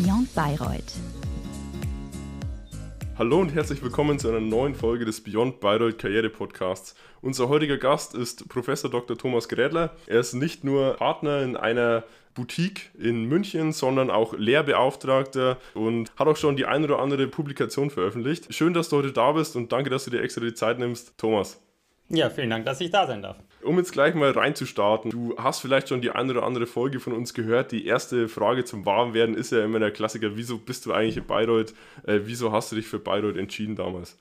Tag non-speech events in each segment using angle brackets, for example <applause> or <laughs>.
Beyond Bayreuth. Hallo und herzlich willkommen zu einer neuen Folge des Beyond Bayreuth Karriere Podcasts. Unser heutiger Gast ist Professor Dr. Thomas Grädler. Er ist nicht nur Partner in einer Boutique in München, sondern auch Lehrbeauftragter und hat auch schon die ein oder andere Publikation veröffentlicht. Schön, dass du heute da bist und danke, dass du dir extra die Zeit nimmst, Thomas. Ja, vielen Dank, dass ich da sein darf. Um jetzt gleich mal reinzustarten, du hast vielleicht schon die eine oder andere Folge von uns gehört. Die erste Frage zum Warmwerden ist ja immer der Klassiker, wieso bist du eigentlich in Bayreuth? Äh, wieso hast du dich für Bayreuth entschieden damals?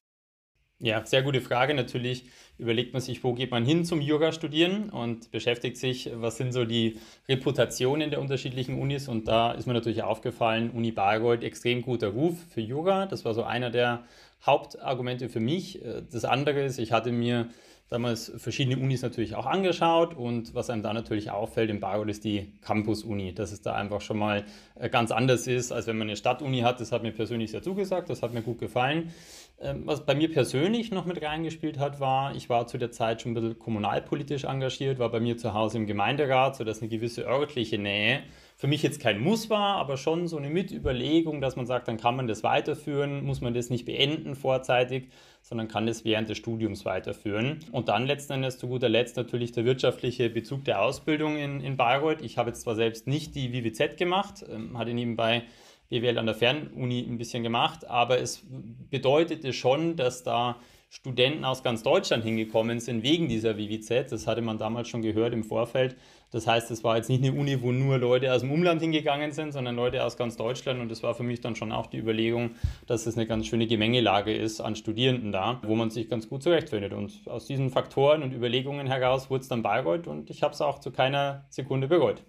Ja, sehr gute Frage. Natürlich überlegt man sich, wo geht man hin zum Yoga studieren und beschäftigt sich, was sind so die Reputationen der unterschiedlichen Unis. Und da ist mir natürlich aufgefallen, Uni Bayreuth, extrem guter Ruf für Yoga. Das war so einer der Hauptargumente für mich. Äh, das andere ist, ich hatte mir damals verschiedene Unis natürlich auch angeschaut und was einem da natürlich auffällt im Bayreuth ist die Campus-Uni, dass es da einfach schon mal äh, ganz anders ist, als wenn man eine Stadtuni hat. Das hat mir persönlich sehr zugesagt, das hat mir gut gefallen. Ähm, was bei mir persönlich noch mit reingespielt hat, war, ich war zu der Zeit schon ein bisschen kommunalpolitisch engagiert, war bei mir zu Hause im Gemeinderat, sodass eine gewisse örtliche Nähe für mich jetzt kein Muss war, aber schon so eine Mitüberlegung, dass man sagt, dann kann man das weiterführen, muss man das nicht beenden vorzeitig, sondern kann das während des Studiums weiterführen. Und dann letzten Endes zu guter Letzt natürlich der wirtschaftliche Bezug der Ausbildung in, in Bayreuth. Ich habe jetzt zwar selbst nicht die WWZ gemacht, ähm, hatte nebenbei BWL an der Fernuni ein bisschen gemacht, aber es bedeutete schon, dass da Studenten aus ganz Deutschland hingekommen sind wegen dieser WWZ. Das hatte man damals schon gehört im Vorfeld. Das heißt, es war jetzt nicht eine Uni, wo nur Leute aus dem Umland hingegangen sind, sondern Leute aus ganz Deutschland. Und das war für mich dann schon auch die Überlegung, dass es eine ganz schöne Gemengelage ist an Studierenden da, wo man sich ganz gut zurechtfindet. Und aus diesen Faktoren und Überlegungen heraus wurde es dann Bayreuth und ich habe es auch zu keiner Sekunde bereut.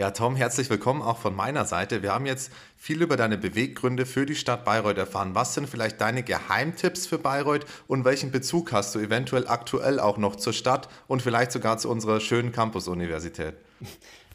Ja, Tom, herzlich willkommen auch von meiner Seite. Wir haben jetzt viel über deine Beweggründe für die Stadt Bayreuth erfahren. Was sind vielleicht deine Geheimtipps für Bayreuth und welchen Bezug hast du eventuell aktuell auch noch zur Stadt und vielleicht sogar zu unserer schönen Campus-Universität? <laughs>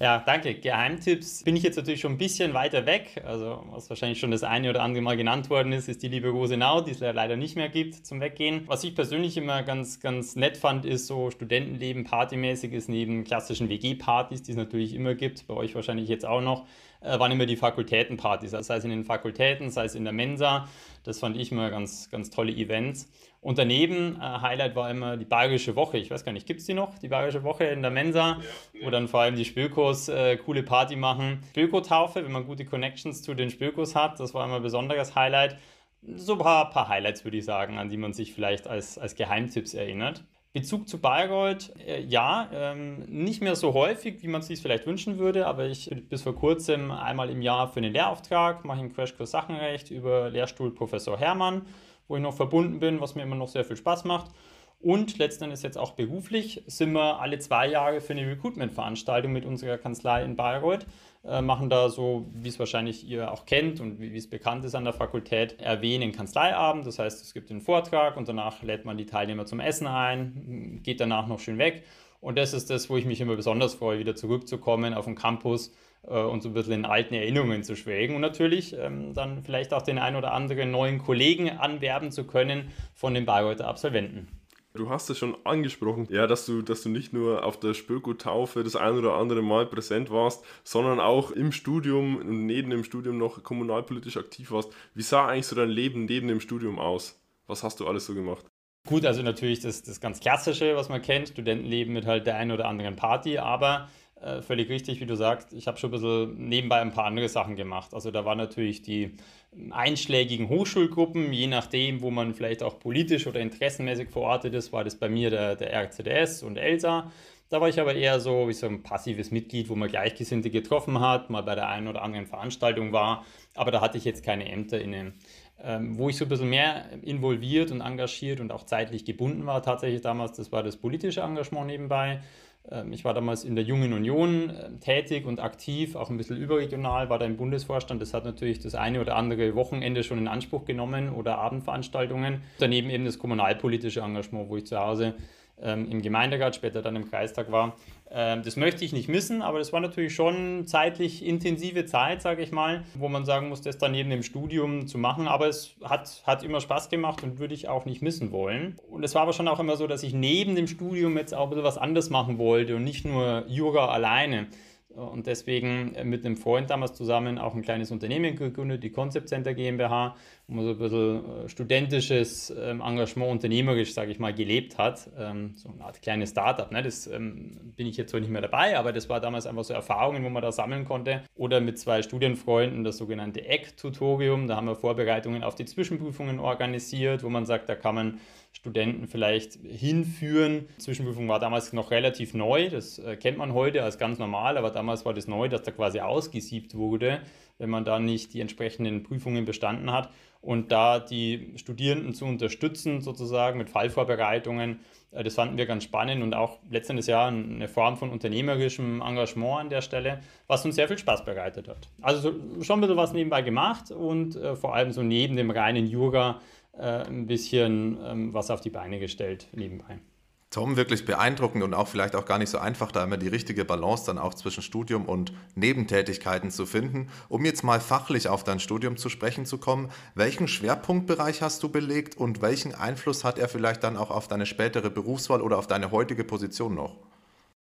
Ja, danke. Geheimtipps bin ich jetzt natürlich schon ein bisschen weiter weg. Also, was wahrscheinlich schon das eine oder andere Mal genannt worden ist, ist die liebe Rosenau, die es leider nicht mehr gibt zum Weggehen. Was ich persönlich immer ganz, ganz nett fand, ist so Studentenleben partymäßig ist neben klassischen WG-Partys, die es natürlich immer gibt, bei euch wahrscheinlich jetzt auch noch, äh, waren immer die Fakultätenpartys. Also sei es in den Fakultäten, sei es in der Mensa. Das fand ich immer ganz, ganz tolle Events. Und daneben, äh, Highlight war immer die Bayerische Woche. Ich weiß gar nicht, gibt es die noch, die Bayerische Woche in der Mensa, ja, wo dann vor allem die Spülkos äh, coole Party machen. Spülko-Taufe, wenn man gute Connections zu den Spülkos hat, das war immer ein besonderes Highlight. So ein paar, paar Highlights, würde ich sagen, an die man sich vielleicht als, als Geheimtipps erinnert. Bezug zu Bayreuth, äh, ja, ähm, nicht mehr so häufig, wie man es sich vielleicht wünschen würde, aber ich bis vor kurzem einmal im Jahr für einen Lehrauftrag mache ich einen Crashkurs Sachenrecht über Lehrstuhl Professor Hermann wo ich noch verbunden bin, was mir immer noch sehr viel Spaß macht. Und letzten Endes jetzt auch beruflich sind wir alle zwei Jahre für eine Recruitment-Veranstaltung mit unserer Kanzlei in Bayreuth. Äh, machen da so, wie es wahrscheinlich ihr auch kennt und wie, es bekannt ist an der Fakultät, erwähnen Kanzleiabend. Das heißt, es gibt einen Vortrag und danach lädt man die Teilnehmer zum Essen ein, geht danach noch schön weg. Und das ist das, wo ich mich immer besonders freue, wieder zurückzukommen auf den Campus und so ein bisschen in alten Erinnerungen zu schwelgen und natürlich ähm, dann vielleicht auch den ein oder anderen neuen Kollegen anwerben zu können von den Bayreuther Absolventen. Du hast es schon angesprochen, ja, dass du, dass du nicht nur auf der Spöko-Taufe das ein oder andere Mal präsent warst, sondern auch im Studium und neben dem Studium noch kommunalpolitisch aktiv warst. Wie sah eigentlich so dein Leben neben dem Studium aus? Was hast du alles so gemacht? Gut, also natürlich das, das ganz Klassische, was man kennt, Studentenleben mit halt der einen oder anderen Party, aber äh, völlig richtig, wie du sagst. Ich habe schon ein bisschen nebenbei ein paar andere Sachen gemacht. Also da waren natürlich die einschlägigen Hochschulgruppen, je nachdem, wo man vielleicht auch politisch oder interessenmäßig verortet ist, war das bei mir der, der RCDS und ELSA. Da war ich aber eher so wie so ein passives Mitglied, wo man Gleichgesinnte getroffen hat, mal bei der einen oder anderen Veranstaltung war, aber da hatte ich jetzt keine Ämter inne. Ähm, wo ich so ein bisschen mehr involviert und engagiert und auch zeitlich gebunden war, tatsächlich damals, das war das politische Engagement nebenbei. Ähm, ich war damals in der Jungen Union ähm, tätig und aktiv, auch ein bisschen überregional, war da im Bundesvorstand. Das hat natürlich das eine oder andere Wochenende schon in Anspruch genommen oder Abendveranstaltungen. Daneben eben das kommunalpolitische Engagement, wo ich zu Hause ähm, im Gemeinderat, später dann im Kreistag war. Ähm, das möchte ich nicht missen, aber das war natürlich schon zeitlich intensive Zeit, sage ich mal, wo man sagen muss, das dann neben dem Studium zu machen. Aber es hat, hat immer Spaß gemacht und würde ich auch nicht missen wollen. Und es war aber schon auch immer so, dass ich neben dem Studium jetzt auch ein bisschen was anderes machen wollte und nicht nur Jura alleine und deswegen äh, mit einem Freund damals zusammen auch ein kleines Unternehmen gegründet, die Concept Center GmbH, wo man so ein bisschen äh, studentisches ähm, Engagement, unternehmerisch, sage ich mal, gelebt hat. Ähm, so eine Art kleines Startup. Ne? Das ähm, bin ich jetzt zwar nicht mehr dabei, aber das war damals einfach so Erfahrungen, wo man da sammeln konnte. Oder mit zwei Studienfreunden das sogenannte ECK-Tutorium. Da haben wir Vorbereitungen auf die Zwischenprüfungen organisiert, wo man sagt, da kann man Studenten vielleicht hinführen. Die Zwischenprüfung war damals noch relativ neu, das äh, kennt man heute als ganz normal, aber damals war das neu, dass da quasi ausgesiebt wurde, wenn man da nicht die entsprechenden Prüfungen bestanden hat. Und da die Studierenden zu unterstützen, sozusagen mit Fallvorbereitungen, äh, das fanden wir ganz spannend und auch letztes Jahr eine Form von unternehmerischem Engagement an der Stelle, was uns sehr viel Spaß bereitet hat. Also schon ein bisschen was nebenbei gemacht und äh, vor allem so neben dem reinen Jura äh, ein bisschen ähm, was auf die Beine gestellt nebenbei. Tom, wirklich beeindruckend und auch vielleicht auch gar nicht so einfach, da immer die richtige Balance dann auch zwischen Studium und Nebentätigkeiten zu finden. Um jetzt mal fachlich auf dein Studium zu sprechen zu kommen, welchen Schwerpunktbereich hast du belegt und welchen Einfluss hat er vielleicht dann auch auf deine spätere Berufswahl oder auf deine heutige Position noch?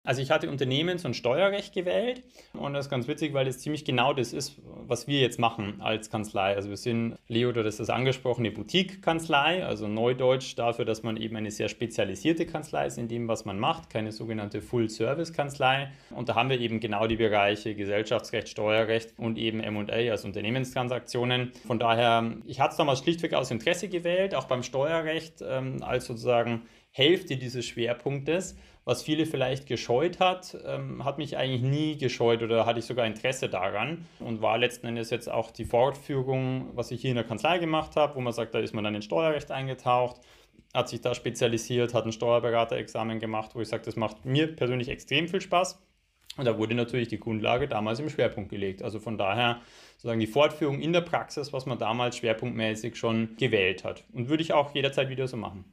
Also ich hatte Unternehmens- und Steuerrecht gewählt und das ist ganz witzig, weil es ziemlich genau das ist, was wir jetzt machen als Kanzlei. Also wir sind, Leo, du hast das angesprochene Boutique-Kanzlei, also Neudeutsch dafür, dass man eben eine sehr spezialisierte Kanzlei ist in dem, was man macht, keine sogenannte Full-Service-Kanzlei. Und da haben wir eben genau die Bereiche Gesellschaftsrecht, Steuerrecht und eben M&A, also Unternehmenstransaktionen. Von daher, ich hatte es damals schlichtweg aus Interesse gewählt, auch beim Steuerrecht ähm, als sozusagen Hälfte dieses Schwerpunktes was viele vielleicht gescheut hat, ähm, hat mich eigentlich nie gescheut oder hatte ich sogar Interesse daran und war letzten Endes jetzt auch die Fortführung, was ich hier in der Kanzlei gemacht habe, wo man sagt, da ist man dann in Steuerrecht eingetaucht, hat sich da spezialisiert, hat ein Steuerberaterexamen gemacht, wo ich sage, das macht mir persönlich extrem viel Spaß. Und da wurde natürlich die Grundlage damals im Schwerpunkt gelegt. Also von daher sozusagen die Fortführung in der Praxis, was man damals schwerpunktmäßig schon gewählt hat. Und würde ich auch jederzeit wieder so machen.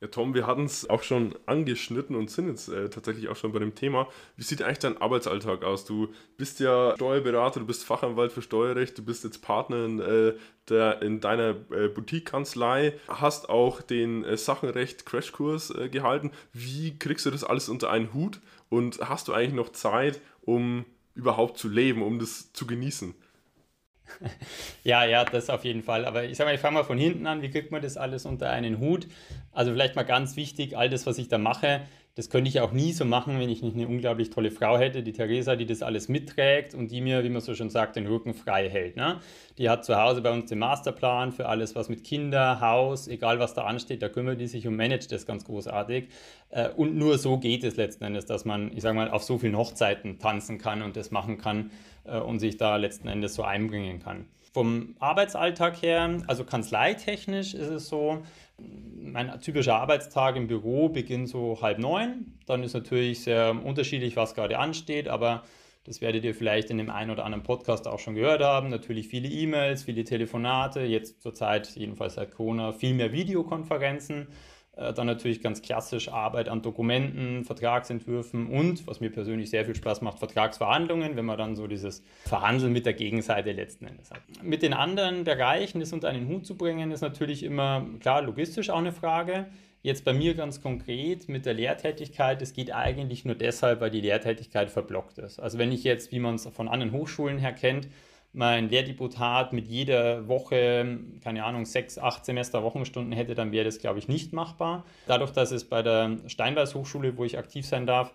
Ja, Tom, wir hatten es auch schon angeschnitten und sind jetzt äh, tatsächlich auch schon bei dem Thema. Wie sieht eigentlich dein Arbeitsalltag aus? Du bist ja Steuerberater, du bist Fachanwalt für Steuerrecht, du bist jetzt Partner in, äh, der, in deiner äh, Boutique-Kanzlei, hast auch den äh, Sachenrecht-Crashkurs äh, gehalten. Wie kriegst du das alles unter einen Hut und hast du eigentlich noch Zeit, um überhaupt zu leben, um das zu genießen? <laughs> Ja, ja, das auf jeden Fall. Aber ich sage mal, ich fange mal von hinten an. Wie kriegt man das alles unter einen Hut? Also vielleicht mal ganz wichtig, all das, was ich da mache, das könnte ich auch nie so machen, wenn ich nicht eine unglaublich tolle Frau hätte, die Theresa, die das alles mitträgt und die mir, wie man so schon sagt, den Rücken frei hält. Ne? Die hat zu Hause bei uns den Masterplan für alles, was mit Kinder, Haus, egal was da ansteht, da kümmert die sich und managt das ganz großartig. Äh, und nur so geht es letzten Endes, dass man, ich sage mal, auf so vielen Hochzeiten tanzen kann und das machen kann und sich da letzten Endes so einbringen kann. Vom Arbeitsalltag her, also kanzleitechnisch ist es so, mein typischer Arbeitstag im Büro beginnt so halb neun. Dann ist natürlich sehr unterschiedlich, was gerade ansteht, aber das werdet ihr vielleicht in dem einen oder anderen Podcast auch schon gehört haben. Natürlich viele E-Mails, viele Telefonate, jetzt zurzeit jedenfalls seit Corona viel mehr Videokonferenzen. Äh, dann natürlich ganz klassisch Arbeit an Dokumenten, Vertragsentwürfen und, was mir persönlich sehr viel Spaß macht, Vertragsverhandlungen, wenn man dann so dieses Verhandeln mit der Gegenseite letzten Endes hat. Mit den anderen Bereichen, das unter einen Hut zu bringen, ist natürlich immer, klar, logistisch auch eine Frage. Jetzt bei mir ganz konkret mit der Lehrtätigkeit, es geht eigentlich nur deshalb, weil die Lehrtätigkeit verblockt ist. Also wenn ich jetzt, wie man es von anderen Hochschulen her kennt, mein Lehrdeputat mit jeder Woche, keine Ahnung, sechs, acht Semester Wochenstunden hätte, dann wäre das, glaube ich, nicht machbar. Dadurch, dass es bei der Steinweiß Hochschule, wo ich aktiv sein darf,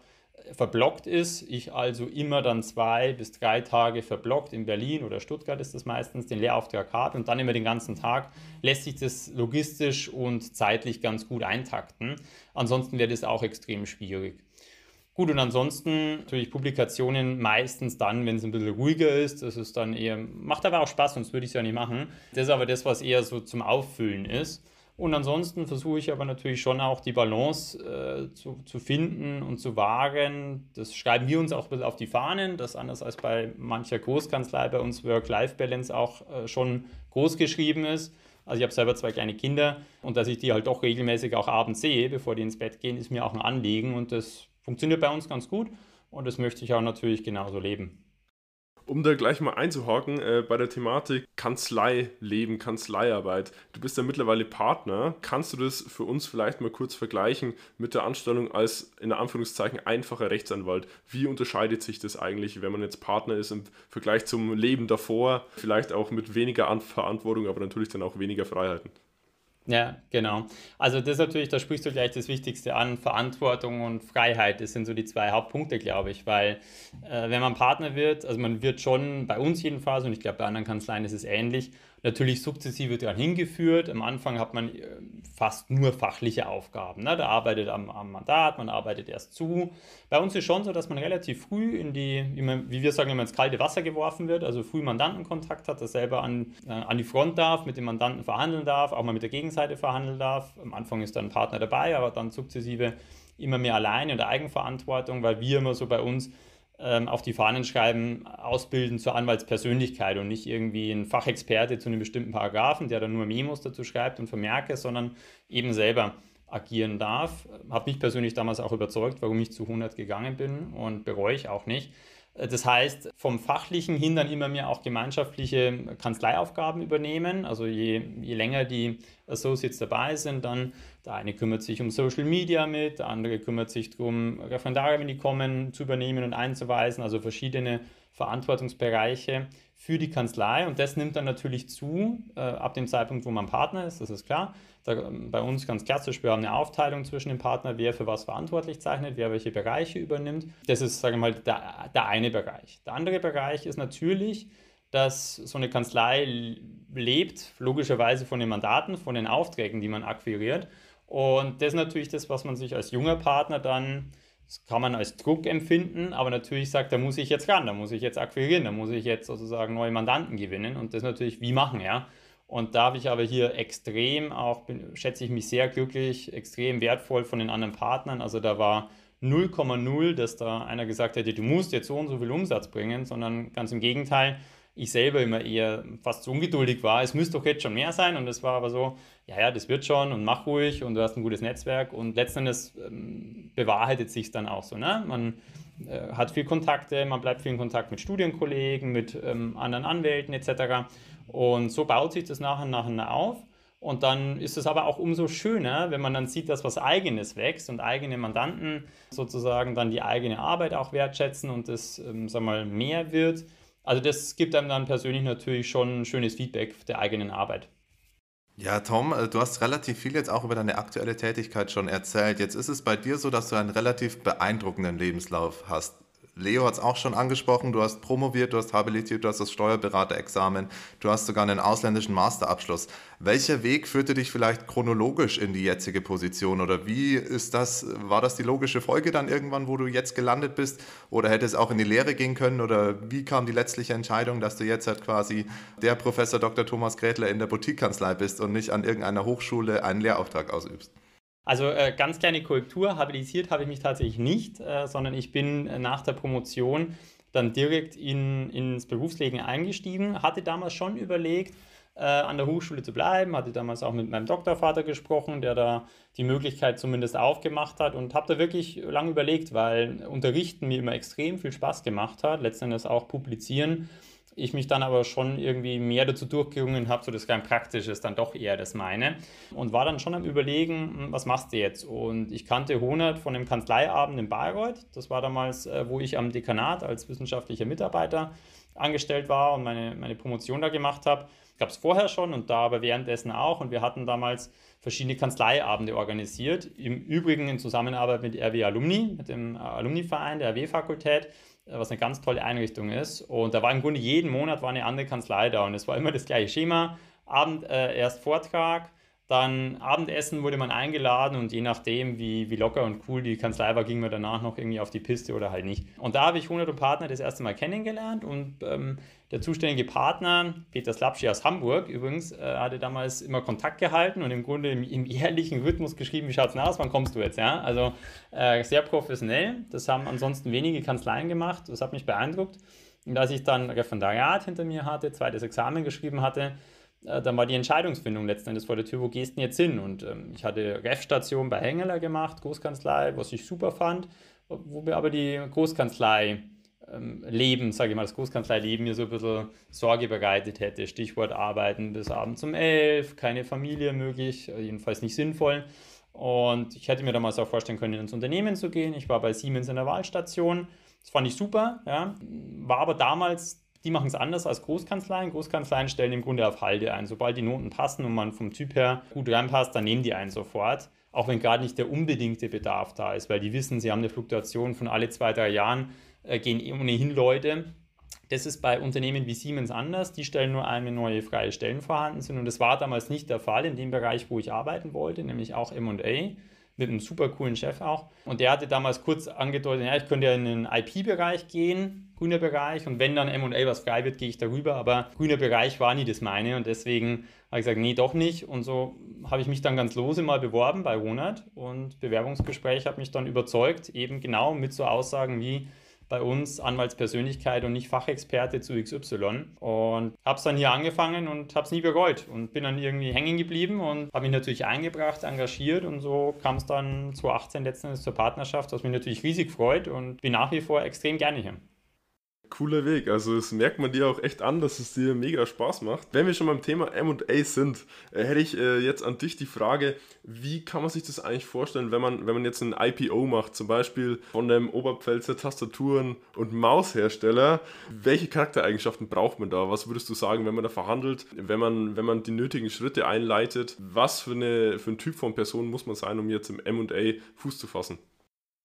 verblockt ist, ich also immer dann zwei bis drei Tage verblockt in Berlin oder Stuttgart ist das meistens, den Lehrauftrag habe und dann immer den ganzen Tag, lässt sich das logistisch und zeitlich ganz gut eintakten. Ansonsten wäre das auch extrem schwierig. Gut, und ansonsten natürlich Publikationen meistens dann, wenn es ein bisschen ruhiger ist. Das ist dann eher, macht aber auch Spaß, sonst würde ich es ja nicht machen. Das ist aber das, was eher so zum Auffüllen ist. Und ansonsten versuche ich aber natürlich schon auch die Balance äh, zu, zu finden und zu wahren. Das schreiben wir uns auch ein bisschen auf die Fahnen, dass anders als bei mancher Großkanzlei bei uns Work-Life-Balance auch äh, schon groß geschrieben ist. Also ich habe selber zwei kleine Kinder und dass ich die halt doch regelmäßig auch abends sehe, bevor die ins Bett gehen, ist mir auch ein Anliegen und das funktioniert bei uns ganz gut und das möchte ich auch natürlich genauso leben. Um da gleich mal einzuhaken, äh, bei der Thematik Kanzleileben, Kanzleiarbeit. Du bist ja mittlerweile Partner. Kannst du das für uns vielleicht mal kurz vergleichen mit der Anstellung als in Anführungszeichen einfacher Rechtsanwalt? Wie unterscheidet sich das eigentlich, wenn man jetzt Partner ist im Vergleich zum Leben davor? Vielleicht auch mit weniger Verantwortung, aber natürlich dann auch weniger Freiheiten. Ja, genau. Also das ist natürlich, da sprichst du gleich das Wichtigste an, Verantwortung und Freiheit. Das sind so die zwei Hauptpunkte, glaube ich, weil äh, wenn man Partner wird, also man wird schon bei uns jedenfalls, und ich glaube bei anderen Kanzleien ist es ähnlich, natürlich sukzessive daran hingeführt. Am Anfang hat man äh, fast nur fachliche Aufgaben. Ne? Da arbeitet am, am, Mandat, man arbeitet erst zu. Bei uns ist schon so, dass man relativ früh in die, wie wir sagen, immer ins kalte Wasser geworfen wird, also früh Mandantenkontakt hat, dass selber an, äh, an die Front darf, mit dem Mandanten verhandeln darf, auch mal mit der Gegenseite verhandeln darf. Am Anfang ist dann ein Partner dabei, aber dann sukzessive immer mehr alleine in der Eigenverantwortung, weil wir immer so bei uns ähm, auf die Fahnen schreiben, ausbilden zur Anwaltspersönlichkeit und nicht irgendwie ein Fachexperte zu einem bestimmten Paragraphen, der dann nur Memos dazu schreibt und Vermerke, sondern eben selber agieren darf. Hat mich persönlich damals auch überzeugt, warum ich zu 100 gegangen bin und bereue ich auch nicht. Äh, das heißt, vom Fachlichen hin dann immer mehr auch gemeinschaftliche Kanzleiaufgaben übernehmen. Also je, je länger die Associates dabei sind, dann der eine kümmert sich um Social Media mit, der andere kümmert sich darum, Referendare, wenn die kommen, zu übernehmen und einzuweisen. Also verschiedene Verantwortungsbereiche für die Kanzlei und das nimmt dann natürlich zu äh, ab dem Zeitpunkt, wo man Partner ist, das ist klar. Da, ähm, bei uns ganz klassisch, wir haben eine Aufteilung zwischen den Partnern, wer für was verantwortlich zeichnet, wer welche Bereiche übernimmt. Das ist, sagen wir mal, der, der eine Bereich. Der andere Bereich ist natürlich, dass so eine Kanzlei lebt, logischerweise von den Mandaten, von den Aufträgen, die man akquiriert. Und das ist natürlich das, was man sich als junger Partner dann das kann man als Druck empfinden, aber natürlich sagt, da muss ich jetzt ran, da muss ich jetzt akquirieren, da muss ich jetzt sozusagen neue Mandanten gewinnen und das natürlich wie machen, ja. Und da habe ich aber hier extrem auch, bin, schätze ich mich sehr glücklich, extrem wertvoll von den anderen Partnern. Also da war 0,0, dass da einer gesagt hätte, du musst jetzt so und so viel Umsatz bringen, sondern ganz im Gegenteil, ich selber immer eher fast so ungeduldig war, es müsste doch jetzt schon mehr sein und es war aber so, ja, ja, das wird schon und mach ruhig und du hast ein gutes Netzwerk und letzten Endes ähm, bewahrheitet sich dann auch so. Ne? Man äh, hat viel Kontakte, man bleibt viel in Kontakt mit Studienkollegen, mit ähm, anderen Anwälten etc. Und so baut sich das nach und nach auf. Und dann ist es aber auch umso schöner, wenn man dann sieht, dass was Eigenes wächst und eigene Mandanten sozusagen dann die eigene Arbeit auch wertschätzen und es, ähm, sag mal, mehr wird also das gibt einem dann persönlich natürlich schon ein schönes Feedback der eigenen Arbeit. Ja, Tom, äh, du hast relativ viel jetzt auch über deine aktuelle Tätigkeit schon erzählt. Jetzt ist es bei dir so, dass du einen relativ beeindruckenden Lebenslauf hast. Leo hat es auch schon angesprochen, du hast promoviert, du hast habilitiert, du hast das Steuerberaterexamen, du hast sogar einen ausländischen Masterabschluss. Welcher Weg führte dich vielleicht chronologisch in die jetzige Position oder wie ist das, war das die logische Folge dann irgendwann, wo du jetzt gelandet bist oder hätte es auch in die Lehre gehen können oder wie kam die letztliche Entscheidung, dass du jetzt halt quasi der Professor Dr. Thomas Grätler in der Boutiquekanzlei bist und nicht an irgendeiner Hochschule einen Lehrauftrag ausübst? Also äh, ganz kleine Korrektur, habilitiert habe ich mich tatsächlich nicht, äh, sondern ich bin äh, nach der Promotion dann direkt in, ins Berufsleben eingestiegen, hatte damals schon überlegt, äh, an der Hochschule zu bleiben, hatte damals auch mit meinem Doktorvater gesprochen, der da die Möglichkeit zumindest aufgemacht hat und habe da wirklich lange überlegt, weil Unterrichten mir immer extrem viel Spaß gemacht hat, letztendlich auch publizieren ich mich dann aber schon irgendwie mehr dazu durchgerungen habe, so das rein praktisches dann doch eher das meine. Und war dann schon am Überlegen, hm, was machst du jetzt? Und ich kannte Honert von dem Kanzleiabend in Bayreuth. Das war damals, äh, wo ich am Dekanat als wissenschaftlicher Mitarbeiter angestellt war und meine, meine Promotion da gemacht habe. Gab es vorher schon und da aber währenddessen auch. Und wir hatten damals verschiedene Kanzleiabende organisiert. Im Übrigen in Zusammenarbeit mit RW Alumni, mit dem Alumni-Verein der RW-Fakultät. Äh, was eine ganz tolle Einrichtung ist. Und da war im Grunde jeden Monat war eine andere Kanzlei da und es war immer das gleiche Schema. Abend äh, erst Vortrag, dann Abendessen wurde man eingeladen und je nachdem, wie, wie locker und cool die Kanzlei war, ging man danach noch irgendwie auf die Piste oder halt nicht. Und da habe ich 100 Partner das erste Mal kennengelernt und ähm, der zuständige Partner, Peter Slapschi aus Hamburg übrigens, äh, hatte damals immer Kontakt gehalten und im Grunde im, im ehrlichen Rhythmus geschrieben, wie schaut es aus, wann kommst du jetzt? Ja? Also äh, sehr professionell. Das haben ansonsten wenige Kanzleien gemacht. Das hat mich beeindruckt. Und als ich dann Referendariat hinter mir hatte, zweites Examen geschrieben hatte, dann war die Entscheidungsfindung letzten Endes vor der Tür, wo gehst du denn jetzt hin? Und ähm, ich hatte Ref-Station bei Hengeler gemacht, Großkanzlei, was ich super fand, wo wir aber die Großkanzlei ähm, Leben, sage ich mal, das Großkanzlei-Leben mir so ein bisschen Sorge bereitet hätte. Stichwort Arbeiten bis abends um elf, keine Familie möglich, äh, jedenfalls nicht sinnvoll. Und ich hätte mir damals auch vorstellen können, ins Unternehmen zu gehen. Ich war bei Siemens in der Wahlstation. Das fand ich super, ja. War aber damals die machen es anders als Großkanzleien. Großkanzleien stellen im Grunde auf Halde ein. Sobald die Noten passen und man vom Typ her gut reinpasst, dann nehmen die einen sofort. Auch wenn gerade nicht der unbedingte Bedarf da ist, weil die wissen, sie haben eine Fluktuation von alle zwei, drei Jahren, äh, gehen ohnehin Leute. Das ist bei Unternehmen wie Siemens anders. Die stellen nur eine neue freie Stellen vorhanden sind. Und das war damals nicht der Fall in dem Bereich, wo ich arbeiten wollte, nämlich auch MA mit einem super coolen Chef auch. Und der hatte damals kurz angedeutet, ja, ich könnte ja in den IP-Bereich gehen, grüner Bereich. Und wenn dann M&A was frei wird, gehe ich darüber. Aber grüner Bereich war nie das meine. Und deswegen habe ich gesagt, nee, doch nicht. Und so habe ich mich dann ganz lose mal beworben bei Ronald. Und Bewerbungsgespräch hat mich dann überzeugt, eben genau mit so Aussagen wie, bei uns Anwaltspersönlichkeit und nicht Fachexperte zu XY. Und habe es dann hier angefangen und habe es nie bereut und bin dann irgendwie hängen geblieben und habe mich natürlich eingebracht, engagiert und so kam es dann 2018 letztendlich zur Partnerschaft, was mich natürlich riesig freut und bin nach wie vor extrem gerne hier cooler Weg. Also das merkt man dir auch echt an, dass es dir mega Spaß macht. Wenn wir schon beim Thema M&A sind, äh, hätte ich äh, jetzt an dich die Frage, wie kann man sich das eigentlich vorstellen, wenn man, wenn man jetzt ein IPO macht, zum Beispiel von dem Oberpfälzer Tastaturen- und Maushersteller, welche Charaktereigenschaften braucht man da? Was würdest du sagen, wenn man da verhandelt, wenn man, wenn man die nötigen Schritte einleitet? Was für, eine, für ein Typ von Person muss man sein, um jetzt im M&A Fuß zu fassen?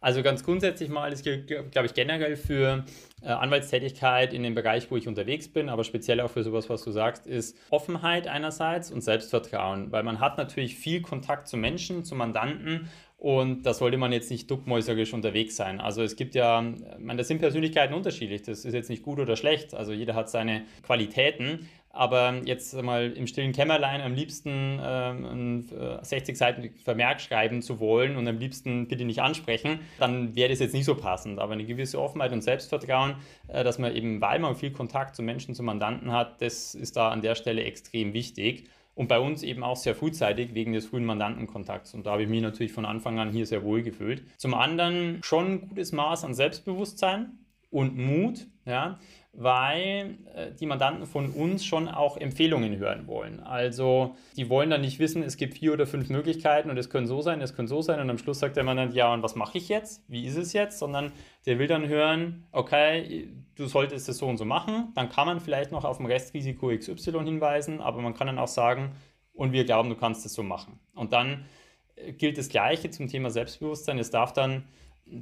Also ganz grundsätzlich mal, das gilt, glaube ich, generell für äh, Anwaltstätigkeit in dem Bereich, wo ich unterwegs bin, aber speziell auch für sowas, was du sagst, ist Offenheit einerseits und Selbstvertrauen, weil man hat natürlich viel Kontakt zu Menschen, zu Mandanten und da sollte man jetzt nicht duckmäuserisch unterwegs sein. Also es gibt ja, ich meine, da sind Persönlichkeiten unterschiedlich. Das ist jetzt nicht gut oder schlecht. Also jeder hat seine Qualitäten. Aber jetzt mal im stillen Kämmerlein am liebsten ähm, 60 äh, Seiten Vermerk schreiben zu wollen und am liebsten bitte nicht ansprechen, dann wäre das jetzt nicht so passend. Aber eine gewisse Offenheit und Selbstvertrauen, äh, dass man eben, weil man viel Kontakt zu Menschen, zu Mandanten hat, das ist da an der Stelle extrem wichtig. Und bei uns eben auch sehr frühzeitig wegen des frühen Mandantenkontakts. Und da habe ich mich natürlich von Anfang an hier sehr wohl gefühlt. Zum anderen schon ein gutes Maß an Selbstbewusstsein und Mut, ja, weil äh, die Mandanten von uns schon auch Empfehlungen hören wollen. Also die wollen dann nicht wissen, es gibt vier oder fünf Möglichkeiten und es können so sein, es können so sein und am Schluss sagt der Mandant, ja und was mache ich jetzt? Wie ist es jetzt? Sondern der will dann hören, okay, du solltest es so und so machen. Dann kann man vielleicht noch auf ein Restrisiko XY hinweisen, aber man kann dann auch sagen, und wir glauben, du kannst es so machen. Und dann äh, gilt das Gleiche zum Thema Selbstbewusstsein. Es darf dann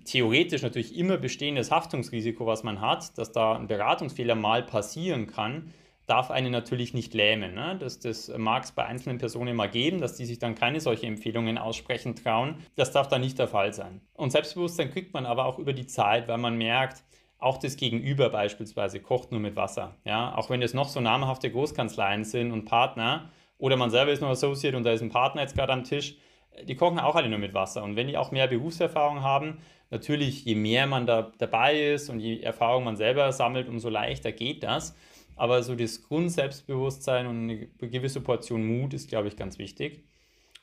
theoretisch natürlich immer bestehendes Haftungsrisiko, was man hat, dass da ein Beratungsfehler mal passieren kann, darf einen natürlich nicht lähmen. Ne? Das, das mag es bei einzelnen Personen mal geben, dass die sich dann keine solche Empfehlungen aussprechen trauen. Das darf dann nicht der Fall sein. Und Selbstbewusstsein kriegt man aber auch über die Zeit, weil man merkt, auch das Gegenüber beispielsweise kocht nur mit Wasser. Ja? Auch wenn es noch so namhafte Großkanzleien sind und Partner oder man selber ist noch Associate und da ist ein Partner jetzt gerade am Tisch, die kochen auch alle nur mit Wasser. Und wenn die auch mehr Berufserfahrung haben, natürlich, je mehr man da dabei ist und je Erfahrung man selber sammelt, umso leichter geht das. Aber so das Grundselbstbewusstsein und eine gewisse Portion Mut ist, glaube ich, ganz wichtig.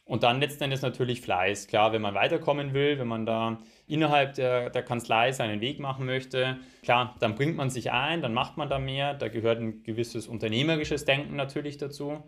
Und dann letzten Endes natürlich Fleiß. Klar, wenn man weiterkommen will, wenn man da innerhalb der, der Kanzlei seinen Weg machen möchte, klar, dann bringt man sich ein, dann macht man da mehr. Da gehört ein gewisses unternehmerisches Denken natürlich dazu.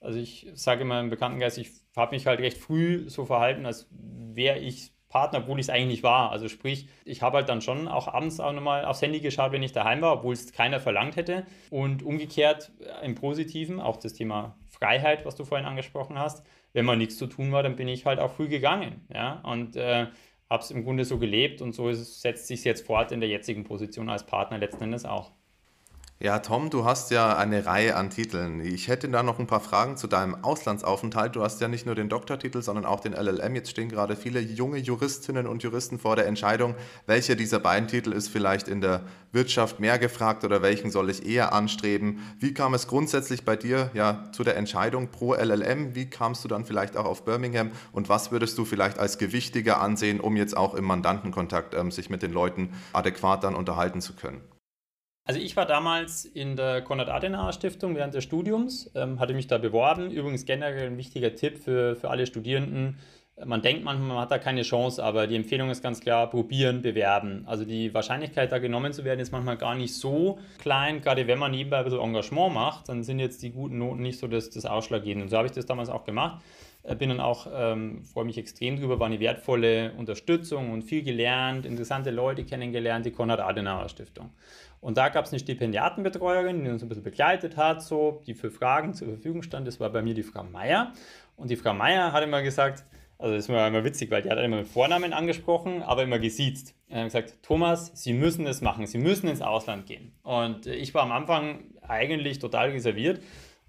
Also ich sage immer im Bekanntengeist, ich habe mich halt recht früh so verhalten, als wäre ich Partner, obwohl ich es eigentlich nicht war. Also sprich, ich habe halt dann schon auch abends auch nochmal aufs Handy geschaut, wenn ich daheim war, obwohl es keiner verlangt hätte. Und umgekehrt im Positiven, auch das Thema Freiheit, was du vorhin angesprochen hast. Wenn mal nichts zu tun war, dann bin ich halt auch früh gegangen. Ja? Und äh, habe es im Grunde so gelebt und so setzt sich jetzt fort in der jetzigen Position als Partner letzten Endes auch. Ja, Tom, du hast ja eine Reihe an Titeln. Ich hätte da noch ein paar Fragen zu deinem Auslandsaufenthalt. Du hast ja nicht nur den Doktortitel, sondern auch den LLM. Jetzt stehen gerade viele junge Juristinnen und Juristen vor der Entscheidung, welcher dieser beiden Titel ist vielleicht in der Wirtschaft mehr gefragt oder welchen soll ich eher anstreben. Wie kam es grundsätzlich bei dir ja zu der Entscheidung pro LLM? Wie kamst du dann vielleicht auch auf Birmingham und was würdest du vielleicht als gewichtiger ansehen, um jetzt auch im Mandantenkontakt ähm, sich mit den Leuten adäquat dann unterhalten zu können? Also ich war damals in der Konrad-Adenauer-Stiftung während des Studiums, ähm, hatte mich da beworben. Übrigens generell ein wichtiger Tipp für, für alle Studierenden, Man denkt manchmal, man hat da keine Chance, aber die Empfehlung ist ganz klar, probieren, bewerben. Also die Wahrscheinlichkeit, da genommen zu werden, ist manchmal gar nicht so klein. Gerade wenn man nebenbei ein bisschen Engagement macht, dann sind jetzt die guten Noten nicht so das, das Ausschlaggebende. Und so habe ich das damals auch gemacht. Äh, bin dann auch, ähm, freue mich extrem drüber, war eine wertvolle Unterstützung und viel gelernt, interessante Leute kennengelernt, die Konrad-Adenauer-Stiftung. Und da gab es eine Stipendiatenbetreuerin, die uns ein bisschen begleitet hat, so, die für Fragen zur Verfügung stand. Das war bei mir die Frau Meier. Und die Frau Meier hat immer gesagt, also das war immer witzig, weil die hat immer mit Vornamen angesprochen, aber immer gesiezt. Er hat gesagt, Thomas, Sie müssen es machen, Sie müssen ins Ausland gehen. Und ich war am Anfang eigentlich total reserviert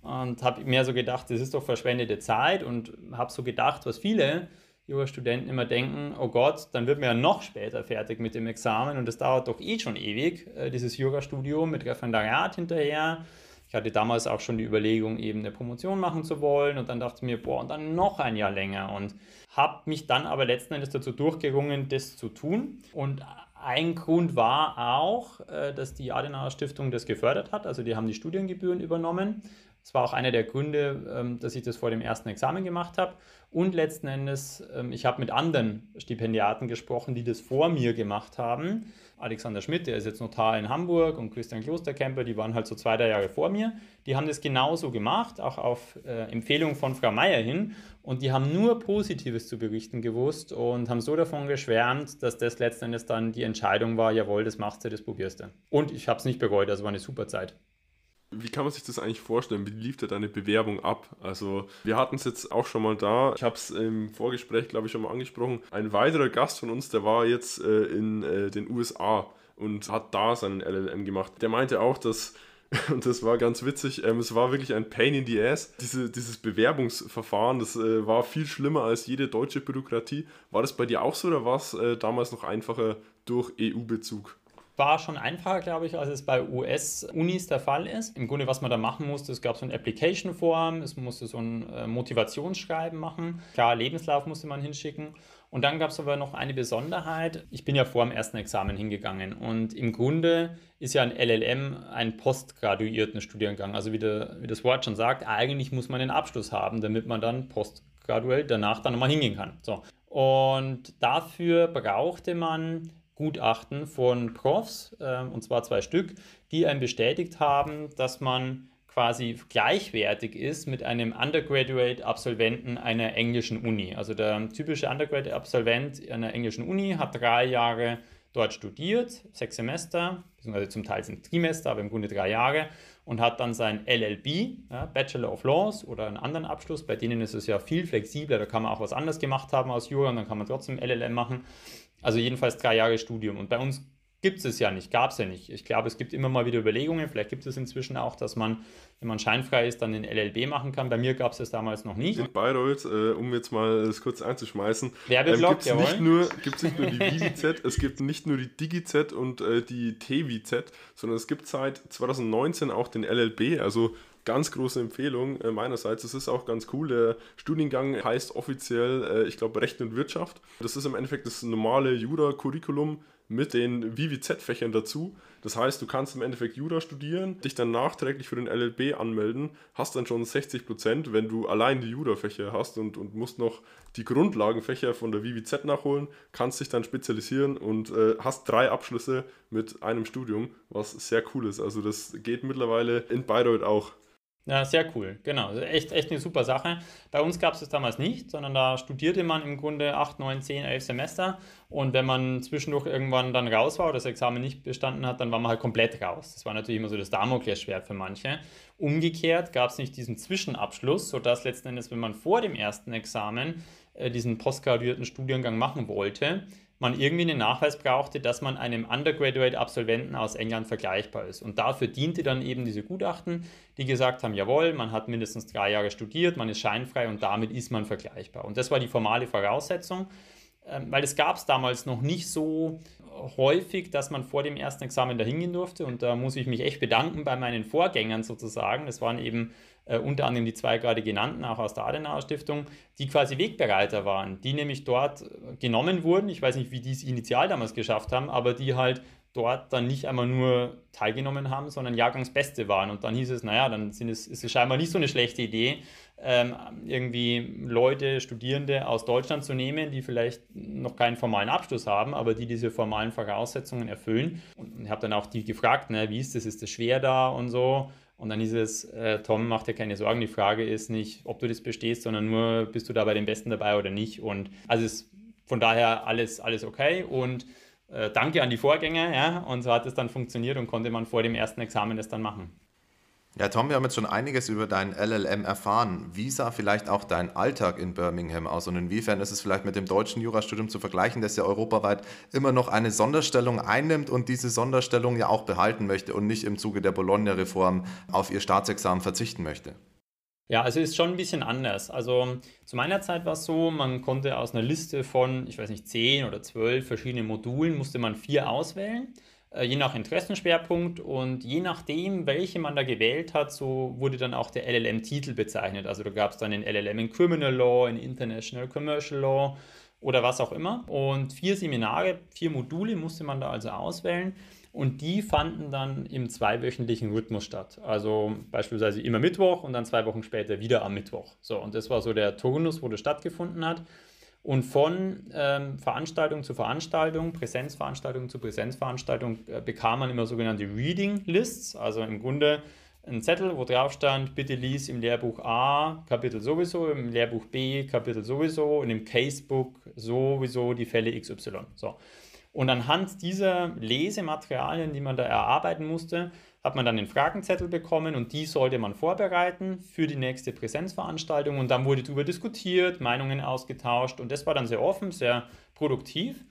und habe mir so gedacht, das ist doch verschwendete Zeit und habe so gedacht, was viele Jurastudenten immer denken, oh Gott, dann wird man ja noch später fertig mit dem Examen und das dauert doch eh schon ewig, äh, dieses Jurastudium mit Referendariat hinterher. Ich hatte damals auch schon die Überlegung, eben eine Promotion machen zu wollen und dann dachte ich mir, boah, und dann noch ein Jahr länger und habe mich dann aber letzten Endes dazu durchgerungen, das zu tun. Und ein Grund war auch, äh, dass die Adenauer Stiftung das gefördert hat, also die haben die Studiengebühren übernommen. Das war auch einer der Gründe, ähm, dass ich das vor dem ersten Examen gemacht habe. Und letzten Endes, ähm, ich habe mit anderen Stipendiaten gesprochen, die das vor mir gemacht haben. Alexander Schmidt, der ist jetzt Notar in Hamburg und Christian Klosterkemper, die waren halt so zwei, drei Jahre vor mir. Die haben das genauso gemacht, auch auf äh, Empfehlung von Frau Meier hin. Und die haben nur Positives zu berichten gewusst und haben so davon geschwärmt, dass das letzten Endes dann die Entscheidung war, jawohl, das machst du, das probierst du. Und ich habe es nicht bereut, also war eine super Zeit. Wie kann man sich das eigentlich vorstellen? Wie lief da deine Bewerbung ab? Also, wir hatten es jetzt auch schon mal da. Ich habe es im Vorgespräch, glaube ich, schon mal angesprochen. Ein weiterer Gast von uns, der war jetzt äh, in äh, den USA und hat da seinen LLM gemacht. Der meinte auch, dass <laughs> und das war ganz witzig. Ähm, es war wirklich ein Pain in the Ass. Diese, dieses Bewerbungsverfahren, das äh, war viel schlimmer als jede deutsche Bürokratie. War das bei dir auch so oder war es äh, damals noch einfacher durch EU-Bezug? War schon einfacher, glaube ich, als es bei US-Unis der Fall ist. Im Grunde, was man da machen musste, es gab so ein Application-Form, es musste so ein äh, Motivationsschreiben machen. Klar, Lebenslauf musste man hinschicken. Und dann gab es aber noch eine Besonderheit. Ich bin ja vor dem ersten Examen hingegangen und im Grunde ist ja ein LLM ein postgraduierten Studiengang. Also wie, der, wie das Wort schon sagt, eigentlich muss man einen Abschluss haben, damit man dann postgraduell danach dann nochmal hingehen kann. So. Und dafür brauchte man Gutachten von Profs, äh, und zwar zwei Stück, die einem bestätigt haben, dass man quasi gleichwertig ist mit einem Undergraduate-Absolventen einer englischen Uni. Also der typische Undergraduate-Absolvent einer englischen Uni hat drei Jahre dort studiert, sechs Semester, beziehungsweise zum Teil sind Trimester, aber im Grunde drei Jahre, und hat dann sein LLB, ja, Bachelor of Laws oder einen anderen Abschluss. Bei denen ist es ja viel flexibler, da kann man auch was anderes gemacht haben aus Jura und dann kann man trotzdem LLM machen. Also jedenfalls drei Jahre Studium. Und bei uns gibt es ja nicht, gab es ja nicht. Ich glaube, es gibt immer mal wieder Überlegungen. Vielleicht gibt es inzwischen auch, dass man, wenn man scheinfrei ist, dann den LLB machen kann. Bei mir gab es das damals noch nicht. In Bayreuth, äh, um jetzt mal das kurz einzuschmeißen, Werbeblock, ähm, gibt es nicht, nur, nicht nur die VIZ, <laughs> es gibt nicht nur die DigiZ und äh, die TVZ, sondern es gibt seit 2019 auch den LLB, also ganz große Empfehlung äh, meinerseits. Es ist auch ganz cool. Der Studiengang heißt offiziell, äh, ich glaube, Recht und Wirtschaft. Das ist im Endeffekt das normale Jura-Curriculum mit den VWZ-Fächern dazu. Das heißt, du kannst im Endeffekt Jura studieren, dich dann nachträglich für den LLB anmelden, hast dann schon 60 Prozent, wenn du allein die Jura-Fächer hast und, und musst noch die Grundlagenfächer von der VWZ nachholen, kannst dich dann spezialisieren und äh, hast drei Abschlüsse mit einem Studium, was sehr cool ist. Also das geht mittlerweile in Bayreuth auch. Ja, sehr cool, genau. Echt, echt eine super Sache. Bei uns gab es das damals nicht, sondern da studierte man im Grunde 8, 9, 10, 11 Semester. Und wenn man zwischendurch irgendwann dann raus war oder das Examen nicht bestanden hat, dann war man halt komplett raus. Das war natürlich immer so das Damoklesschwert für manche. Umgekehrt gab es nicht diesen Zwischenabschluss, sodass letzten Endes, wenn man vor dem ersten Examen äh, diesen postgraduierten Studiengang machen wollte, man irgendwie einen Nachweis brauchte, dass man einem Undergraduate-Absolventen aus England vergleichbar ist. Und dafür diente dann eben diese Gutachten, die gesagt haben, jawohl, man hat mindestens drei Jahre studiert, man ist scheinfrei und damit ist man vergleichbar. Und das war die formale Voraussetzung, ähm, weil es gab es damals noch nicht so häufig, dass man vor dem ersten Examen dahin gehen durfte. Und da muss ich mich echt bedanken bei meinen Vorgängern sozusagen. Das waren eben äh, unter anderem die zwei gerade genannten, auch aus der Adenauer Stiftung, die quasi Wegbereiter waren, die nämlich dort genommen wurden. Ich weiß nicht, wie die es initial damals geschafft haben, aber die halt dort dann nicht einmal nur teilgenommen haben, sondern Jahrgangsbeste waren. Und dann hieß es, naja, dann sind es, ist es scheinbar nicht so eine schlechte Idee, ähm, irgendwie Leute, Studierende aus Deutschland zu nehmen, die vielleicht noch keinen formalen Abschluss haben, aber die diese formalen Voraussetzungen erfüllen. Und ich habe dann auch die gefragt, ne, wie ist das, ist das schwer da und so. Und dann hieß es, äh, Tom, mach dir keine Sorgen, die Frage ist nicht, ob du das bestehst, sondern nur, bist du da bei den Besten dabei oder nicht. Und also ist von daher alles, alles okay. Und äh, danke an die Vorgänger, ja, und so hat es dann funktioniert und konnte man vor dem ersten Examen das dann machen. Ja, Tom, wir haben jetzt schon einiges über dein LLM erfahren. Wie sah vielleicht auch dein Alltag in Birmingham aus und inwiefern ist es vielleicht mit dem deutschen Jurastudium zu vergleichen, das ja europaweit immer noch eine Sonderstellung einnimmt und diese Sonderstellung ja auch behalten möchte und nicht im Zuge der Bologna-Reform auf ihr Staatsexamen verzichten möchte? Ja, also ist schon ein bisschen anders. Also zu meiner Zeit war es so, man konnte aus einer Liste von, ich weiß nicht, zehn oder zwölf verschiedenen Modulen, musste man vier auswählen. Äh, je nach Interessenschwerpunkt und je nachdem, welche man da gewählt hat, so wurde dann auch der LLM-Titel bezeichnet. Also da gab es dann den LLM in Criminal Law, in International Commercial Law oder was auch immer. Und vier Seminare, vier Module musste man da also auswählen. Und die fanden dann im zweiwöchentlichen Rhythmus statt. Also beispielsweise immer Mittwoch und dann zwei Wochen später wieder am Mittwoch. So, und das war so der Turnus, wo das stattgefunden hat. Und von ähm, Veranstaltung zu Veranstaltung, Präsenzveranstaltung zu Präsenzveranstaltung äh, bekam man immer sogenannte Reading Lists, also im Grunde ein Zettel, wo drauf stand, bitte lies im Lehrbuch A Kapitel sowieso, im Lehrbuch B Kapitel sowieso und im Casebook sowieso die Fälle XY. So. Und anhand dieser Lesematerialien, die man da erarbeiten musste, hat man dann den Fragenzettel bekommen und die sollte man vorbereiten für die nächste Präsenzveranstaltung und dann wurde darüber diskutiert, Meinungen ausgetauscht und das war dann sehr offen, sehr produktiv.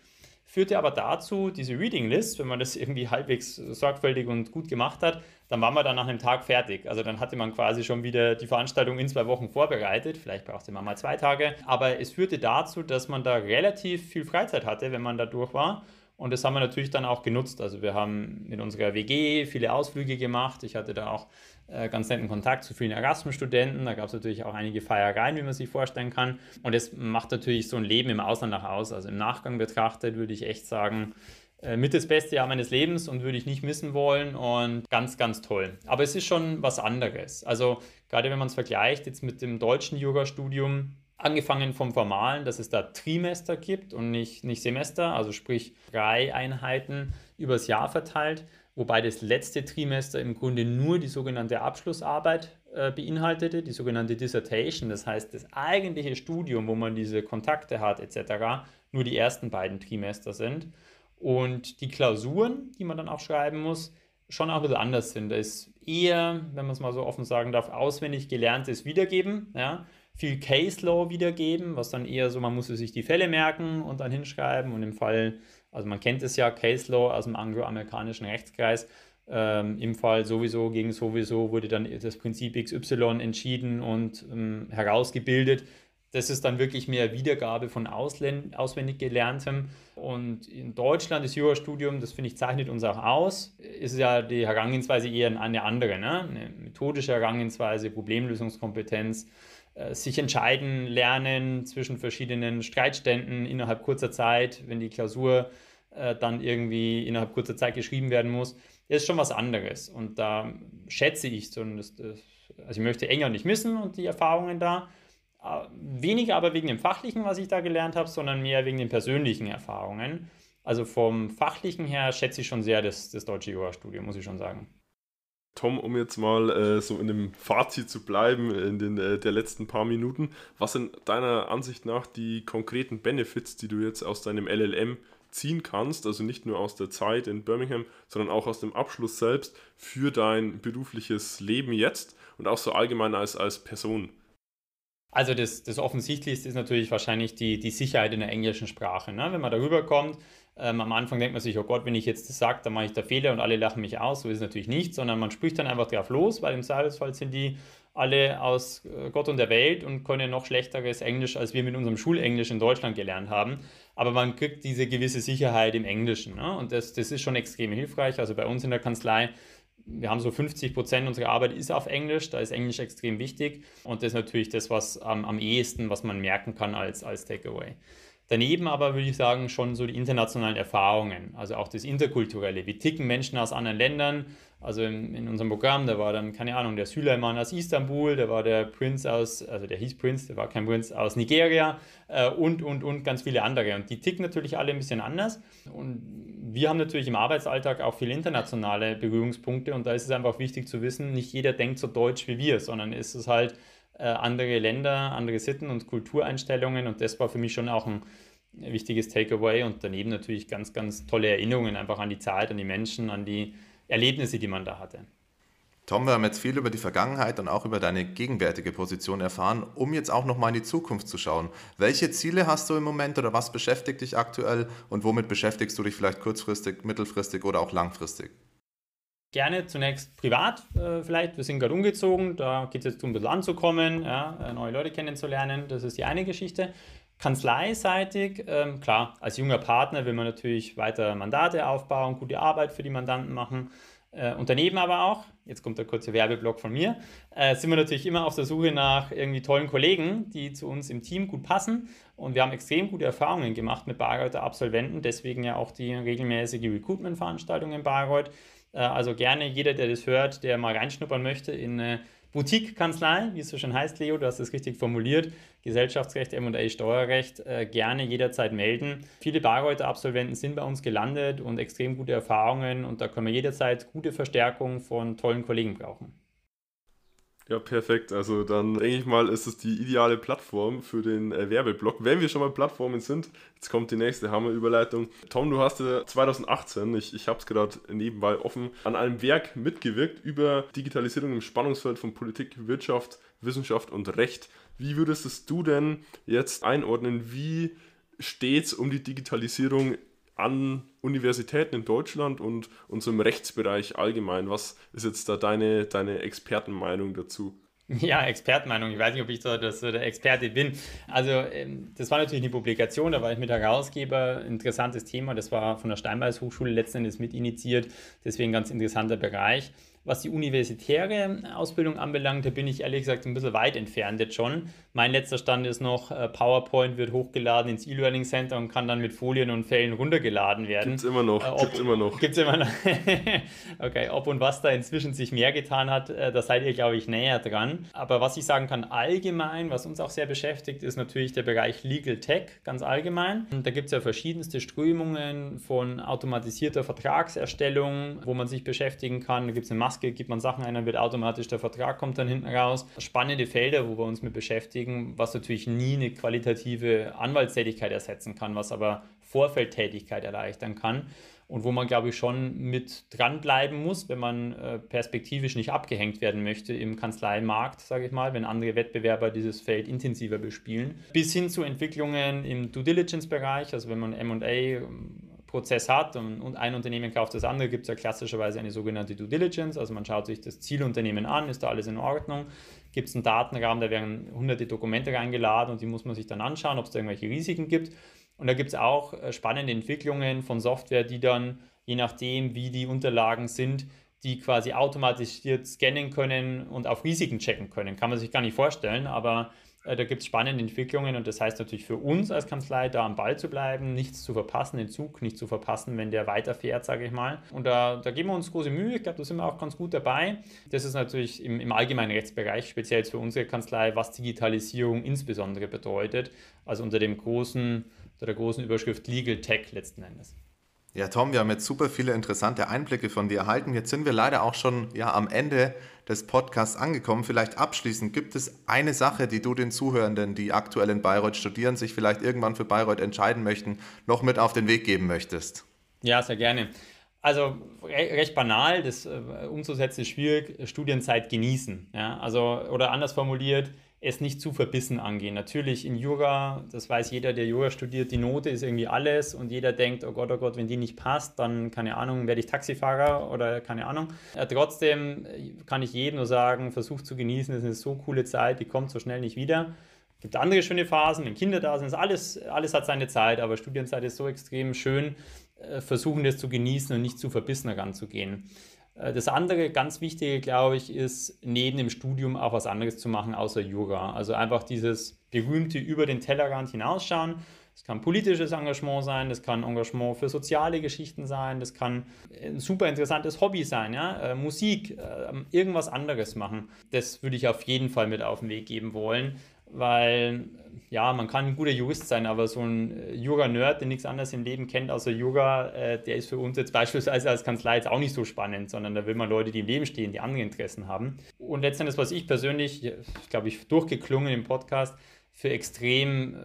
Führte aber dazu, diese Reading List, wenn man das <laughs> irgendwie halbwegs sorgfältig und gut gemacht hat, dann war man dann nach einem Tag fertig. Also dann hatte man quasi schon wieder die Veranstaltung in zwei Wochen vorbereitet. Vielleicht brauchte man mal zwei Tage. Aber es führte dazu, dass man da relativ viel Freizeit hatte, wenn man da durch war und das haben wir natürlich dann auch genutzt. Also wir haben mit unserer WG viele Ausflüge gemacht. Ich hatte da auch äh, ganz netten Kontakt zu vielen Erasmus-Studenten. Da gab es natürlich auch einige Feiereien, wie man sich vorstellen kann. Und das macht natürlich so ein Leben im Ausland nach aus. Also im Nachgang betrachtet würde ich echt sagen, äh, mit das beste Jahr meines Lebens und würde ich nicht missen wollen und ganz, ganz toll. Aber es ist schon was anderes. Also gerade wenn man es vergleicht jetzt mit dem deutschen Jurastudium, Angefangen vom Formalen, dass es da Trimester gibt und nicht, nicht Semester, also sprich drei Einheiten übers Jahr verteilt, wobei das letzte Trimester im Grunde nur die sogenannte Abschlussarbeit äh, beinhaltete, die sogenannte Dissertation, das heißt das eigentliche Studium, wo man diese Kontakte hat etc., nur die ersten beiden Trimester sind. Und die Klausuren, die man dann auch schreiben muss, schon auch ein bisschen anders sind. Da ist eher, wenn man es mal so offen sagen darf, auswendig gelerntes Wiedergeben. Ja? Viel Case Law wiedergeben, was dann eher so, man muss sich die Fälle merken und dann hinschreiben. Und im Fall, also man kennt es ja, Case Law aus dem angloamerikanischen Rechtskreis. Ähm, Im Fall sowieso gegen sowieso wurde dann das Prinzip XY entschieden und ähm, herausgebildet. Das ist dann wirklich mehr Wiedergabe von Ausländ auswendig gelerntem. Und in Deutschland das Jurastudium, das finde ich, zeichnet uns auch aus, ist ja die Herangehensweise eher eine andere. Ne? Eine methodische Herangehensweise, Problemlösungskompetenz. Äh, sich entscheiden lernen zwischen verschiedenen Streitständen innerhalb kurzer Zeit, wenn die Klausur äh, dann irgendwie innerhalb kurzer Zeit geschrieben werden muss, ist schon was anderes. Und da schätze ich so, also ich möchte enger nicht missen und die Erfahrungen da. Äh, weniger aber wegen dem Fachlichen, was ich da gelernt habe, sondern mehr wegen den persönlichen Erfahrungen. Also vom Fachlichen her schätze ich schon sehr das, das deutsche Jurastudium, muss ich schon sagen. Tom, um jetzt mal äh, so in dem Fazit zu bleiben in den äh, der letzten paar Minuten, was sind deiner Ansicht nach die konkreten Benefits, die du jetzt aus deinem LLM ziehen kannst, also nicht nur aus der Zeit in Birmingham, sondern auch aus dem Abschluss selbst für dein berufliches Leben jetzt und auch so allgemein als, als Person? Also das, das Offensichtlichste ist natürlich wahrscheinlich die, die Sicherheit in der englischen Sprache. Ne? Wenn man darüber kommt, ähm, am Anfang denkt man sich, oh Gott, wenn ich jetzt das sage, dann mache ich da Fehler und alle lachen mich aus. So ist es natürlich nicht, sondern man spricht dann einfach drauf los, weil im Zweifelsfall sind die alle aus äh, Gott und der Welt und können noch schlechteres Englisch, als wir mit unserem Schulenglisch in Deutschland gelernt haben. Aber man kriegt diese gewisse Sicherheit im Englischen. Ne? Und das, das ist schon extrem hilfreich. Also bei uns in der Kanzlei wir haben so 50 Prozent unserer Arbeit ist auf Englisch, da ist Englisch extrem wichtig und das ist natürlich das, was am, am ehesten, was man merken kann als, als Takeaway. Daneben aber würde ich sagen, schon so die internationalen Erfahrungen, also auch das Interkulturelle. Wie ticken Menschen aus anderen Ländern? Also in, in unserem Programm, da war dann, keine Ahnung, der Süleyman aus Istanbul, da war der Prinz aus, also der hieß Prinz, der war kein Prinz, aus Nigeria äh, und, und, und ganz viele andere. Und die ticken natürlich alle ein bisschen anders. Und wir haben natürlich im Arbeitsalltag auch viele internationale Berührungspunkte und da ist es einfach wichtig zu wissen, nicht jeder denkt so deutsch wie wir, sondern ist es halt äh, andere Länder, andere Sitten und Kultureinstellungen und das war für mich schon auch ein wichtiges Takeaway und daneben natürlich ganz, ganz tolle Erinnerungen einfach an die Zeit, an die Menschen, an die Erlebnisse, die man da hatte. Tom, wir haben jetzt viel über die Vergangenheit und auch über deine gegenwärtige Position erfahren, um jetzt auch noch mal in die Zukunft zu schauen. Welche Ziele hast du im Moment oder was beschäftigt dich aktuell und womit beschäftigst du dich vielleicht kurzfristig, mittelfristig oder auch langfristig? Gerne zunächst privat äh, vielleicht. Wir sind gerade umgezogen, da geht es jetzt um ein bisschen anzukommen, ja, äh, neue Leute kennenzulernen. Das ist die eine Geschichte. Kanzleiseitig, ähm, klar, als junger Partner will man natürlich weiter Mandate aufbauen, gute Arbeit für die Mandanten machen. Äh, daneben aber auch, jetzt kommt der kurze Werbeblock von mir, äh, sind wir natürlich immer auf der Suche nach irgendwie tollen Kollegen, die zu uns im Team gut passen. Und wir haben extrem gute Erfahrungen gemacht mit Bayreuther Absolventen, deswegen ja auch die regelmäßige Recruitment-Veranstaltung in Bayreuth. Äh, also gerne jeder, der das hört, der mal reinschnuppern möchte in eine Boutique-Kanzlei, wie es so schön heißt, Leo, du hast es richtig formuliert, Gesellschaftsrecht, M&A, Steuerrecht, äh, gerne jederzeit melden. Viele Bayreuther Absolventen sind bei uns gelandet und extrem gute Erfahrungen und da können wir jederzeit gute Verstärkung von tollen Kollegen brauchen. Ja, perfekt. Also dann denke ich mal, ist es die ideale Plattform für den äh, Werbeblock. Wenn wir schon mal Plattformen sind, jetzt kommt die nächste Hammerüberleitung. Tom, du hast ja 2018, ich, ich habe es gerade nebenbei offen, an einem Werk mitgewirkt über Digitalisierung im Spannungsfeld von Politik, Wirtschaft, Wissenschaft und Recht. Wie würdest du denn jetzt einordnen, wie steht es um die Digitalisierung an Universitäten in Deutschland und unserem Rechtsbereich allgemein. Was ist jetzt da deine, deine Expertenmeinung dazu? <laughs> Ja, Expertenmeinung. Ich weiß nicht, ob ich so, das, so der Experte bin. Also, ähm, das war natürlich eine Publikation, da war ich mit Herausgeber. Interessantes Thema. Das war von der Steinbeis Hochschule letzten Endes mit initiiert. Deswegen ganz interessanter Bereich. Was die universitäre Ausbildung anbelangt, da bin ich ehrlich gesagt ein bisschen weit entfernt jetzt schon. Mein letzter Stand ist noch, äh, PowerPoint wird hochgeladen ins E-Learning Center und kann dann mit Folien und Fällen runtergeladen werden. Gibt's immer noch. Äh, ob, gibt's immer noch. Gibt's immer noch. <laughs> okay, ob und was da inzwischen sich mehr getan hat, äh, da seid ihr, glaube ich, näher dran. Aber was ich sagen kann allgemein, was uns auch sehr beschäftigt, ist natürlich der Bereich Legal Tech, ganz allgemein. Und da gibt es ja verschiedenste Strömungen von automatisierter Vertragserstellung, wo man sich beschäftigen kann. Da gibt es eine Masse Maske, gibt man Sachen ein, dann wird automatisch der Vertrag kommt dann hinten raus. Spannende Felder, wo wir uns mit beschäftigen, was natürlich nie eine qualitative Anwaltstätigkeit ersetzen kann, was aber Vorfeldtätigkeit erleichtern kann und wo man, glaube ich, schon mit dranbleiben muss, wenn man äh, perspektivisch nicht abgehängt werden möchte im Kanzleimarkt, sage ich mal, wenn andere Wettbewerber dieses Feld intensiver bespielen. Bis hin zu Entwicklungen im Due Diligence-Bereich, also wenn man MA Prozess hat und, ein Unternehmen kauft das andere, gibt es ja klassischerweise eine sogenannte Due Diligence. Also man schaut sich das Zielunternehmen an, ist da alles in Ordnung? Gibt es einen Datenrahmen, da werden hunderte Dokumente reingeladen und die muss man sich dann anschauen, ob es da irgendwelche Risiken gibt. Und da gibt es auch äh, spannende Entwicklungen von Software, die dann, je nachdem, wie die Unterlagen sind, die quasi automatisiert scannen können und auf Risiken checken können. Kann man sich gar nicht vorstellen, aber da gibt es spannende Entwicklungen und das heißt natürlich für uns als Kanzlei, da am Ball zu bleiben, nichts zu verpassen, den Zug nicht zu verpassen, wenn der weiterfährt, sage ich mal. Und da, da geben wir uns große Mühe. Ich glaube, da sind wir auch ganz gut dabei. Das ist natürlich im, im allgemeinen Rechtsbereich, speziell für unsere Kanzlei, was Digitalisierung insbesondere bedeutet. Also unter dem großen, unter der großen Überschrift Legal Tech letzten Endes. Ja, Tom, wir haben jetzt super viele interessante Einblicke von dir erhalten. Jetzt sind wir leider auch schon ja, am Ende des Podcasts angekommen. Vielleicht abschließend, gibt es eine Sache, die du den Zuhörenden, die aktuell in Bayreuth studieren, sich vielleicht irgendwann für Bayreuth entscheiden möchten, noch mit auf den Weg geben möchtest? Ja, sehr gerne. Also recht banal, das äh, umzusetzen ist schwierig, Studienzeit genießen. Ja? Also, oder anders formuliert, es nicht zu verbissen angehen. Natürlich in Jura, das weiß jeder, der Jura studiert, die Note ist irgendwie alles und jeder denkt, oh Gott, oh Gott, wenn die nicht passt, dann, keine Ahnung, werde ich Taxifahrer oder keine Ahnung. Äh, trotzdem kann ich jedem nur sagen, versucht zu genießen, das ist eine so coole Zeit, die kommt so schnell nicht wieder. Es gibt andere schöne Phasen, im Kinderdasein ist alles, alles hat seine Zeit, aber Studienzeit ist so extrem schön, äh, versuchen das zu genießen und nicht zu verbissen heranzugehen. Äh, das andere ganz Wichtige, glaube ich, ist, neben dem Studium auch was anderes zu machen außer Jura. Also einfach dieses berühmte über den Tellerrand hinausschauen. Das kann politisches Engagement sein, das kann Engagement für soziale Geschichten sein, das kann ein super interessantes Hobby sein, ja? Äh, Musik, äh, irgendwas anderes machen. Das würde ich auf jeden Fall mit auf den Weg geben wollen, weil ja, man kann ein guter Jurist sein, aber so ein äh, Yoga-Nerd, der nichts anderes im Leben kennt außer Yoga, äh, der ist für uns jetzt beispielsweise als Kanzlei jetzt auch nicht so spannend, sondern da will man Leute, die im Leben stehen, die andere Interessen haben. Und letztendlich, was ich persönlich, glaube ich, durchgeklungen im Podcast, für extrem äh,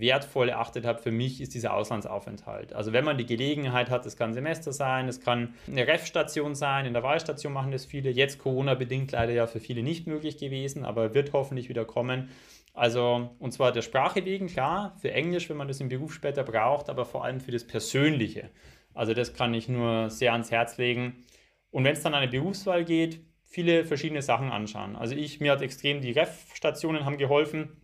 wertvoll erachtet habe für mich, ist dieser Auslandsaufenthalt. Also wenn man die Gelegenheit hat, das kann Semester sein, es kann eine Ref-Station sein, in der Wahlstation machen das viele, jetzt Corona-bedingt leider ja für viele nicht möglich gewesen, aber wird hoffentlich wieder kommen. Also, und zwar der Sprache wegen, klar, für Englisch, wenn man das im Beruf später braucht, aber vor allem für das Persönliche. Also, das kann ich nur sehr ans Herz legen. Und wenn es dann an eine Berufswahl geht, viele verschiedene Sachen anschauen. Also, ich, mir hat extrem die Ref-Stationen haben geholfen,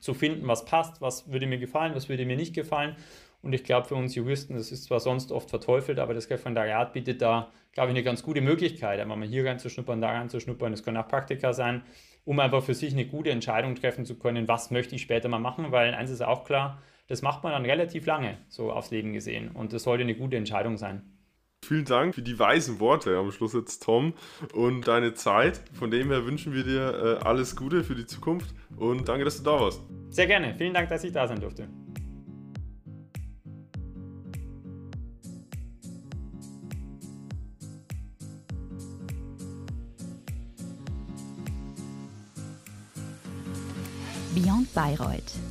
zu finden, was passt, was würde mir gefallen, was würde mir nicht gefallen. Und ich glaube, für uns Juristen, das ist zwar sonst oft verteufelt, aber das Referendariat bietet da, glaube ich, eine ganz gute Möglichkeit, einmal mal hier reinzuschnuppern, da reinzuschnuppern. Das können auch Praktika sein, um einfach für sich eine gute Entscheidung treffen zu können, was möchte ich später mal machen, weil eins ist auch klar, das macht man dann relativ lange, so aufs Leben gesehen. Und das sollte eine gute Entscheidung sein. Vielen Dank für die weisen Worte am Schluss jetzt, Tom, und deine Zeit. Von dem her wünschen wir dir äh, alles Gute für die Zukunft und danke, dass du da warst. Sehr gerne. Vielen Dank, dass ich da sein durfte. Beyond Bayreuth